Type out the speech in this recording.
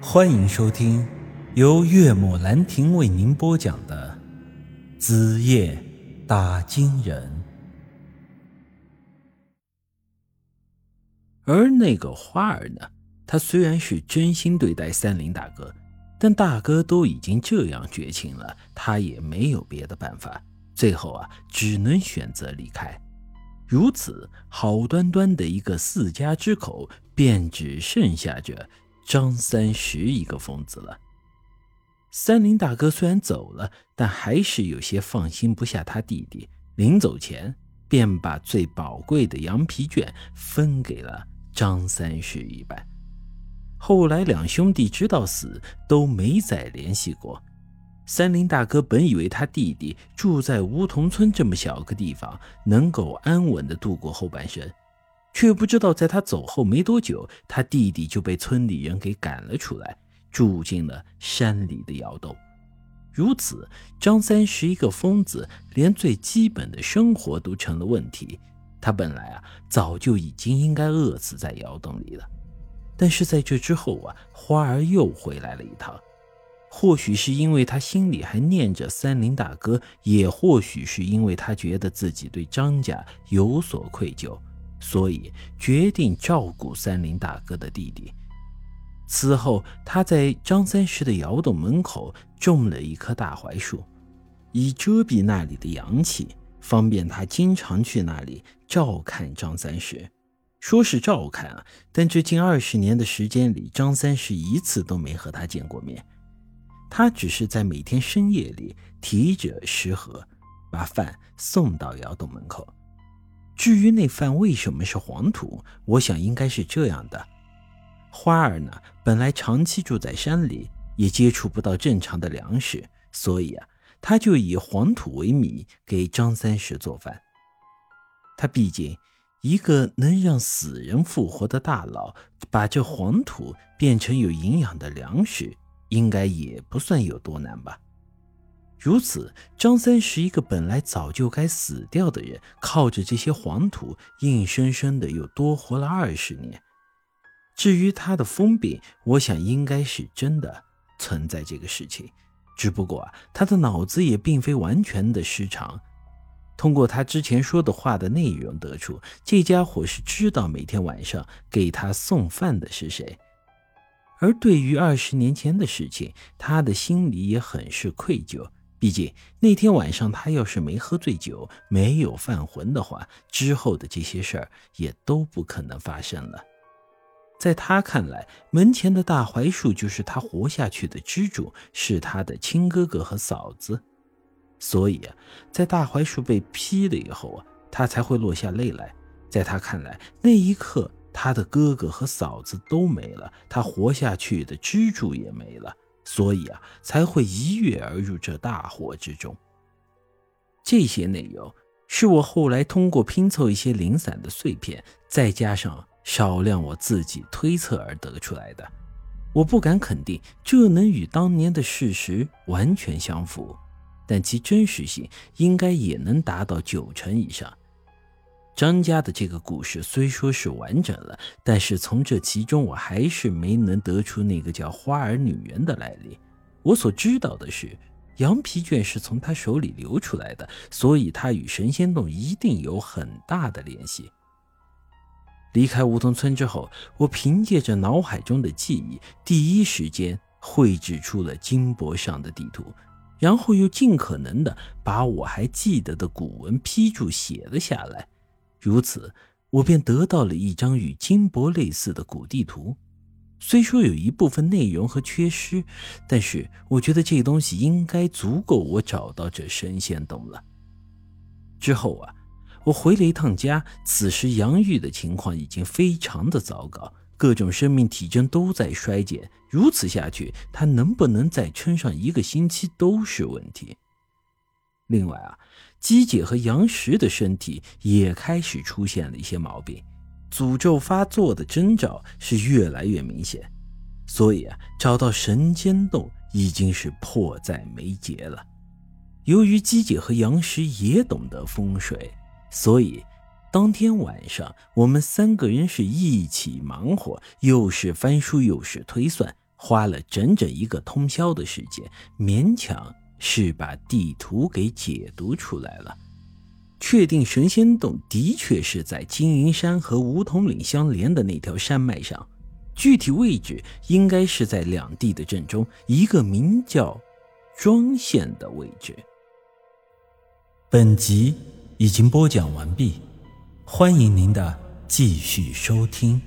欢迎收听由岳母兰亭为您播讲的《子夜打金人》。而那个花儿呢？他虽然是真心对待三林大哥，但大哥都已经这样绝情了，他也没有别的办法。最后啊，只能选择离开。如此好端端的一个四家之口，便只剩下着。张三十一个疯子了。三林大哥虽然走了，但还是有些放心不下他弟弟。临走前，便把最宝贵的羊皮卷分给了张三十一半。后来两兄弟直到死都没再联系过。三林大哥本以为他弟弟住在梧桐村这么小个地方，能够安稳的度过后半生。却不知道，在他走后没多久，他弟弟就被村里人给赶了出来，住进了山里的窑洞。如此，张三是一个疯子，连最基本的生活都成了问题。他本来啊，早就已经应该饿死在窑洞里了。但是在这之后啊，花儿又回来了一趟。或许是因为他心里还念着三林大哥，也或许是因为他觉得自己对张家有所愧疚。所以决定照顾三林大哥的弟弟。此后，他在张三石的窑洞门口种了一棵大槐树，以遮蔽那里的阳气，方便他经常去那里照看张三石。说是照看啊，但这近二十年的时间里，张三石一次都没和他见过面。他只是在每天深夜里提着食盒，把饭送到窑洞门口。至于那饭为什么是黄土，我想应该是这样的：花儿呢，本来长期住在山里，也接触不到正常的粮食，所以啊，他就以黄土为米给张三石做饭。他毕竟一个能让死人复活的大佬，把这黄土变成有营养的粮食，应该也不算有多难吧。如此，张三是一个本来早就该死掉的人，靠着这些黄土，硬生生的又多活了二十年。至于他的疯病，我想应该是真的存在这个事情，只不过啊，他的脑子也并非完全的失常。通过他之前说的话的内容得出，这家伙是知道每天晚上给他送饭的是谁。而对于二十年前的事情，他的心里也很是愧疚。毕竟那天晚上，他要是没喝醉酒、没有犯浑的话，之后的这些事儿也都不可能发生了。在他看来，门前的大槐树就是他活下去的支柱，是他的亲哥哥和嫂子。所以啊，在大槐树被劈了以后啊，他才会落下泪来。在他看来，那一刻，他的哥哥和嫂子都没了，他活下去的支柱也没了。所以啊，才会一跃而入这大火之中。这些内容是我后来通过拼凑一些零散的碎片，再加上少量我自己推测而得出来的。我不敢肯定这能与当年的事实完全相符，但其真实性应该也能达到九成以上。张家的这个故事虽说是完整了，但是从这其中我还是没能得出那个叫花儿女人的来历。我所知道的是，羊皮卷是从他手里流出来的，所以他与神仙洞一定有很大的联系。离开梧桐村之后，我凭借着脑海中的记忆，第一时间绘制出了金箔上的地图，然后又尽可能的把我还记得的古文批注写了下来。如此，我便得到了一张与金箔类似的古地图。虽说有一部分内容和缺失，但是我觉得这东西应该足够我找到这神仙洞了。之后啊，我回了一趟家。此时杨玉的情况已经非常的糟糕，各种生命体征都在衰减。如此下去，他能不能再撑上一个星期都是问题。另外啊。姬姐和杨石的身体也开始出现了一些毛病，诅咒发作的征兆是越来越明显，所以啊，找到神仙洞已经是迫在眉睫了。由于姬姐和杨石也懂得风水，所以当天晚上我们三个人是一起忙活，又是翻书又是推算，花了整整一个通宵的时间，勉强是把地图给解读出来了。确定神仙洞的确是在金银山和梧桐岭相连的那条山脉上，具体位置应该是在两地的正中，一个名叫庄县的位置。本集已经播讲完毕，欢迎您的继续收听。